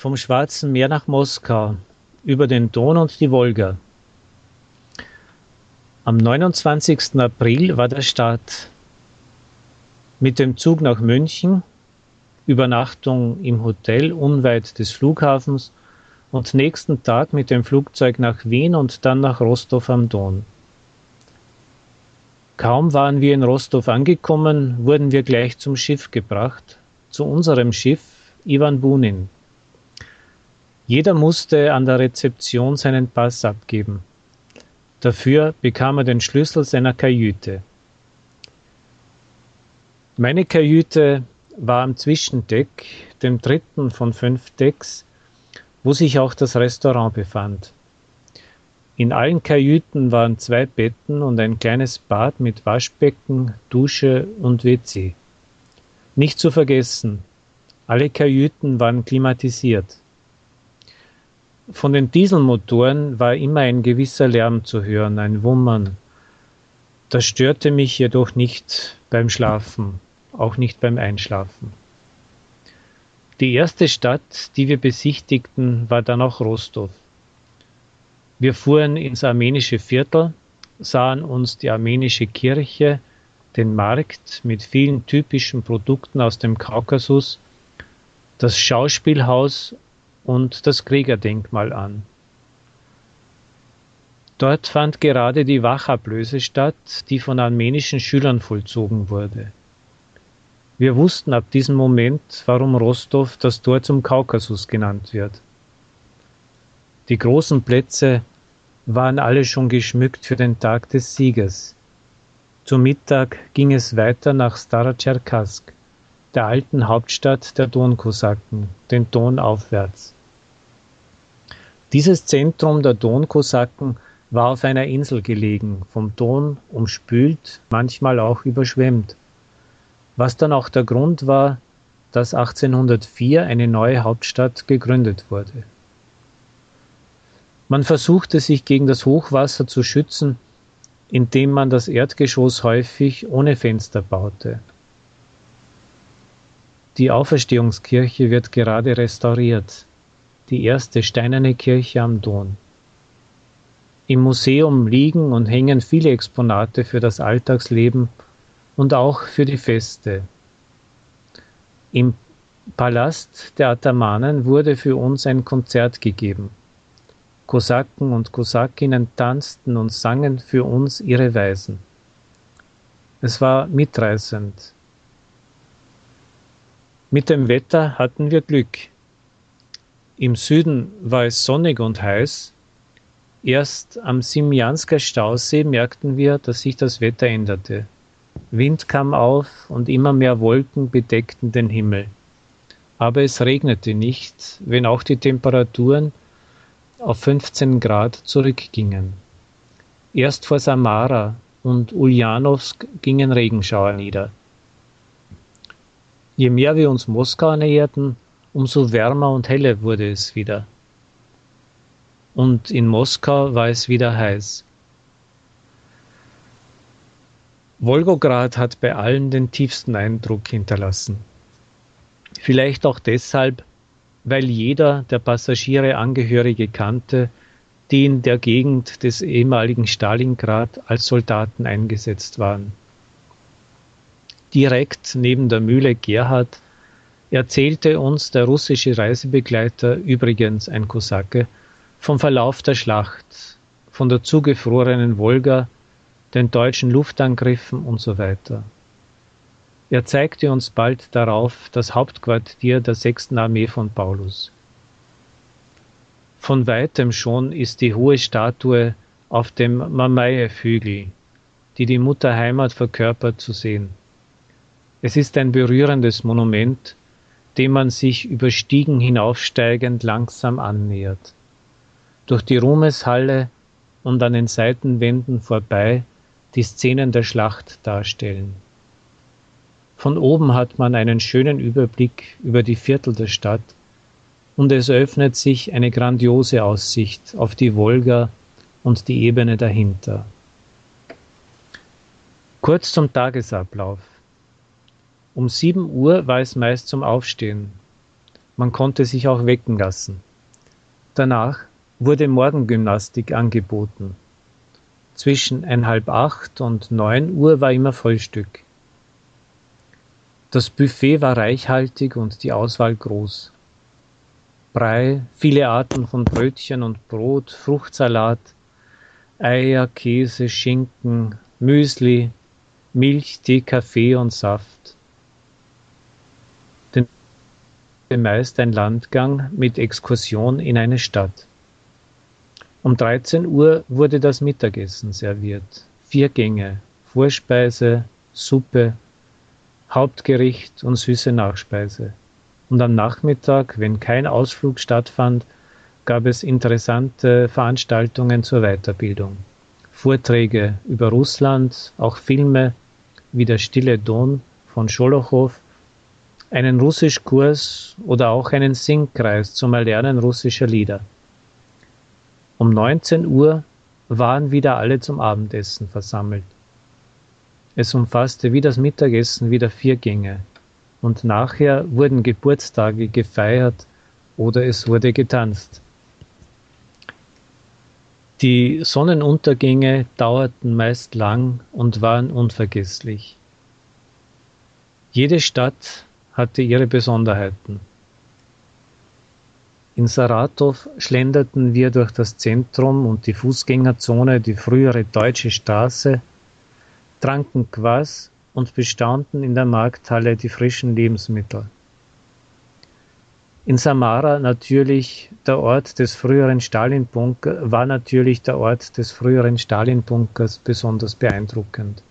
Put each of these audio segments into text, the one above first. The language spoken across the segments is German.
vom Schwarzen Meer nach Moskau, über den Don und die Wolga. Am 29. April war der Start. Mit dem Zug nach München, Übernachtung im Hotel unweit des Flughafens und nächsten Tag mit dem Flugzeug nach Wien und dann nach Rostov am Don. Kaum waren wir in Rostov angekommen, wurden wir gleich zum Schiff gebracht, zu unserem Schiff Ivan Bunin. Jeder musste an der Rezeption seinen Pass abgeben. Dafür bekam er den Schlüssel seiner Kajüte. Meine Kajüte war am Zwischendeck, dem dritten von fünf Decks, wo sich auch das Restaurant befand. In allen Kajüten waren zwei Betten und ein kleines Bad mit Waschbecken, Dusche und WC. Nicht zu vergessen, alle Kajüten waren klimatisiert. Von den Dieselmotoren war immer ein gewisser Lärm zu hören, ein Wummern. Das störte mich jedoch nicht beim Schlafen, auch nicht beim Einschlafen. Die erste Stadt, die wir besichtigten, war dann auch Rostov. Wir fuhren ins armenische Viertel, sahen uns die armenische Kirche, den Markt mit vielen typischen Produkten aus dem Kaukasus, das Schauspielhaus und das Kriegerdenkmal an. Dort fand gerade die Wachablöse statt, die von armenischen Schülern vollzogen wurde. Wir wussten ab diesem Moment, warum Rostov das Tor zum Kaukasus genannt wird. Die großen Plätze waren alle schon geschmückt für den Tag des Sieges. Zum Mittag ging es weiter nach Starotscherkask, der alten Hauptstadt der Donkosaken, den Don aufwärts. Dieses Zentrum der Donkosaken war auf einer Insel gelegen, vom Don umspült, manchmal auch überschwemmt was dann auch der Grund war, dass 1804 eine neue Hauptstadt gegründet wurde. Man versuchte sich gegen das Hochwasser zu schützen, indem man das Erdgeschoss häufig ohne Fenster baute. Die Auferstehungskirche wird gerade restauriert, die erste steinerne Kirche am Don. Im Museum liegen und hängen viele Exponate für das Alltagsleben und auch für die Feste. Im Palast der Athamanen wurde für uns ein Konzert gegeben. Kosaken und Kosakinnen tanzten und sangen für uns ihre Weisen. Es war mitreißend. Mit dem Wetter hatten wir Glück. Im Süden war es sonnig und heiß. Erst am Simjansker Stausee merkten wir, dass sich das Wetter änderte. Wind kam auf und immer mehr Wolken bedeckten den Himmel. Aber es regnete nicht, wenn auch die Temperaturen auf 15 Grad zurückgingen. Erst vor Samara und Ulyanovsk gingen Regenschauer nieder. Je mehr wir uns Moskau näherten, umso wärmer und heller wurde es wieder. Und in Moskau war es wieder heiß. Wolgograd hat bei allen den tiefsten Eindruck hinterlassen. Vielleicht auch deshalb, weil jeder der Passagiere Angehörige kannte, die in der Gegend des ehemaligen Stalingrad als Soldaten eingesetzt waren. Direkt neben der Mühle Gerhard erzählte uns der russische Reisebegleiter, übrigens ein Kosake, vom Verlauf der Schlacht, von der zugefrorenen Wolga den deutschen Luftangriffen und so weiter. Er zeigte uns bald darauf das Hauptquartier der 6. Armee von Paulus. Von weitem schon ist die hohe Statue auf dem Mamaye-Hügel, die die Mutter Heimat verkörpert, zu sehen. Es ist ein berührendes Monument, dem man sich über Stiegen hinaufsteigend langsam annähert. Durch die Ruhmeshalle und an den Seitenwänden vorbei die Szenen der Schlacht darstellen. Von oben hat man einen schönen Überblick über die Viertel der Stadt und es öffnet sich eine grandiose Aussicht auf die Wolga und die Ebene dahinter. Kurz zum Tagesablauf. Um sieben Uhr war es meist zum Aufstehen. Man konnte sich auch wecken lassen. Danach wurde Morgengymnastik angeboten. Zwischen einhalb acht und neun Uhr war immer Frühstück. Das Buffet war reichhaltig und die Auswahl groß. Brei, viele Arten von Brötchen und Brot, Fruchtsalat, Eier, Käse, Schinken, Müsli, Milch, Tee, Kaffee und Saft. Meist ein Landgang mit Exkursion in eine Stadt. Um 13 Uhr wurde das Mittagessen serviert. Vier Gänge, Vorspeise, Suppe, Hauptgericht und süße Nachspeise. Und am Nachmittag, wenn kein Ausflug stattfand, gab es interessante Veranstaltungen zur Weiterbildung. Vorträge über Russland, auch Filme wie Der Stille Don von Scholochow, einen Russischkurs oder auch einen Singkreis zum Erlernen russischer Lieder. Um 19 Uhr waren wieder alle zum Abendessen versammelt. Es umfasste wie das Mittagessen wieder vier Gänge. Und nachher wurden Geburtstage gefeiert oder es wurde getanzt. Die Sonnenuntergänge dauerten meist lang und waren unvergesslich. Jede Stadt hatte ihre Besonderheiten. In Saratow schlenderten wir durch das Zentrum und die Fußgängerzone, die frühere Deutsche Straße, tranken Quass und bestaunten in der Markthalle die frischen Lebensmittel. In Samara natürlich der Ort des früheren Stalin-Bunker war natürlich der Ort des früheren Stalin-Bunkers besonders beeindruckend.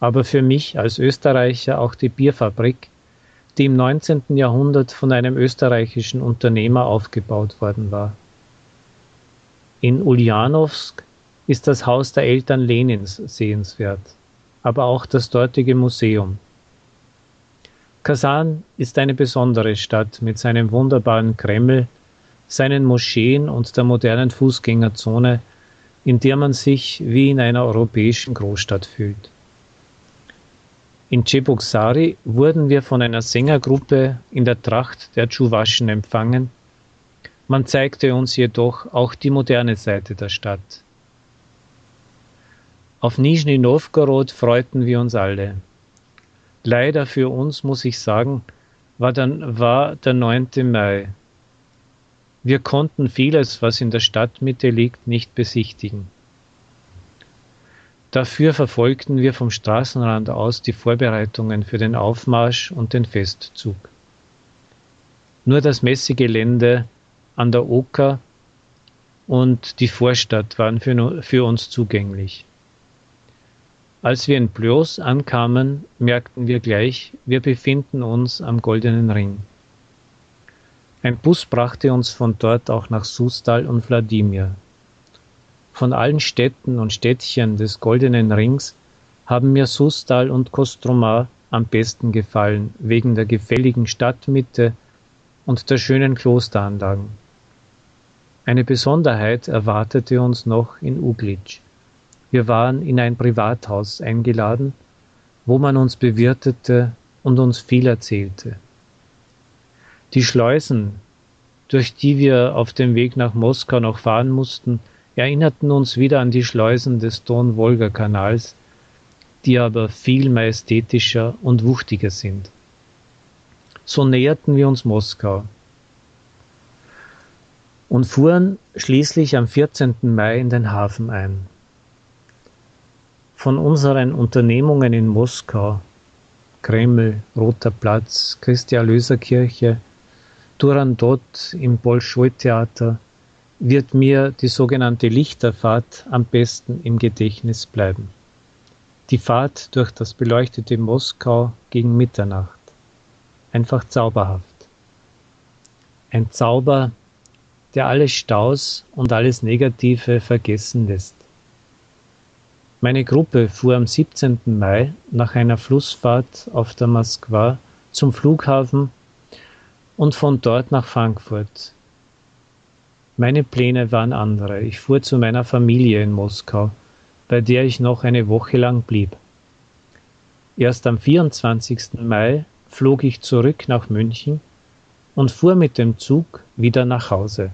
Aber für mich als Österreicher auch die Bierfabrik, die im 19. Jahrhundert von einem österreichischen Unternehmer aufgebaut worden war. In Ulyanowsk ist das Haus der Eltern Lenins sehenswert, aber auch das dortige Museum. Kasan ist eine besondere Stadt mit seinem wunderbaren Kreml, seinen Moscheen und der modernen Fußgängerzone, in der man sich wie in einer europäischen Großstadt fühlt. In Cheboksari wurden wir von einer Sängergruppe in der Tracht der Tschuwaschen empfangen. Man zeigte uns jedoch auch die moderne Seite der Stadt. Auf Nizhny Novgorod freuten wir uns alle. Leider für uns, muss ich sagen, war, dann, war der 9. Mai. Wir konnten vieles, was in der Stadtmitte liegt, nicht besichtigen. Dafür verfolgten wir vom Straßenrand aus die Vorbereitungen für den Aufmarsch und den Festzug. Nur das Messegelände an der Oker und die Vorstadt waren für, für uns zugänglich. Als wir in Blois ankamen, merkten wir gleich, wir befinden uns am Goldenen Ring. Ein Bus brachte uns von dort auch nach Sustal und Wladimir. Von allen Städten und Städtchen des Goldenen Rings haben mir Sustal und Kostromar am besten gefallen, wegen der gefälligen Stadtmitte und der schönen Klosteranlagen. Eine Besonderheit erwartete uns noch in Uglitsch. Wir waren in ein Privathaus eingeladen, wo man uns bewirtete und uns viel erzählte. Die Schleusen, durch die wir auf dem Weg nach Moskau noch fahren mussten, erinnerten uns wieder an die Schleusen des Don-Wolga-Kanals, die aber viel majestätischer und wuchtiger sind. So näherten wir uns Moskau und fuhren schließlich am 14. Mai in den Hafen ein. Von unseren Unternehmungen in Moskau, Kreml, Roter Platz, Christi Erlöserkirche, Turandot im Bolschoi-Theater, wird mir die sogenannte Lichterfahrt am besten im Gedächtnis bleiben. Die Fahrt durch das beleuchtete Moskau gegen Mitternacht. Einfach zauberhaft. Ein Zauber, der alle Staus und alles Negative vergessen lässt. Meine Gruppe fuhr am 17. Mai nach einer Flussfahrt auf der Moskwa zum Flughafen und von dort nach Frankfurt, meine Pläne waren andere. Ich fuhr zu meiner Familie in Moskau, bei der ich noch eine Woche lang blieb. Erst am 24. Mai flog ich zurück nach München, und fuhr mit dem Zug wieder nach Hause.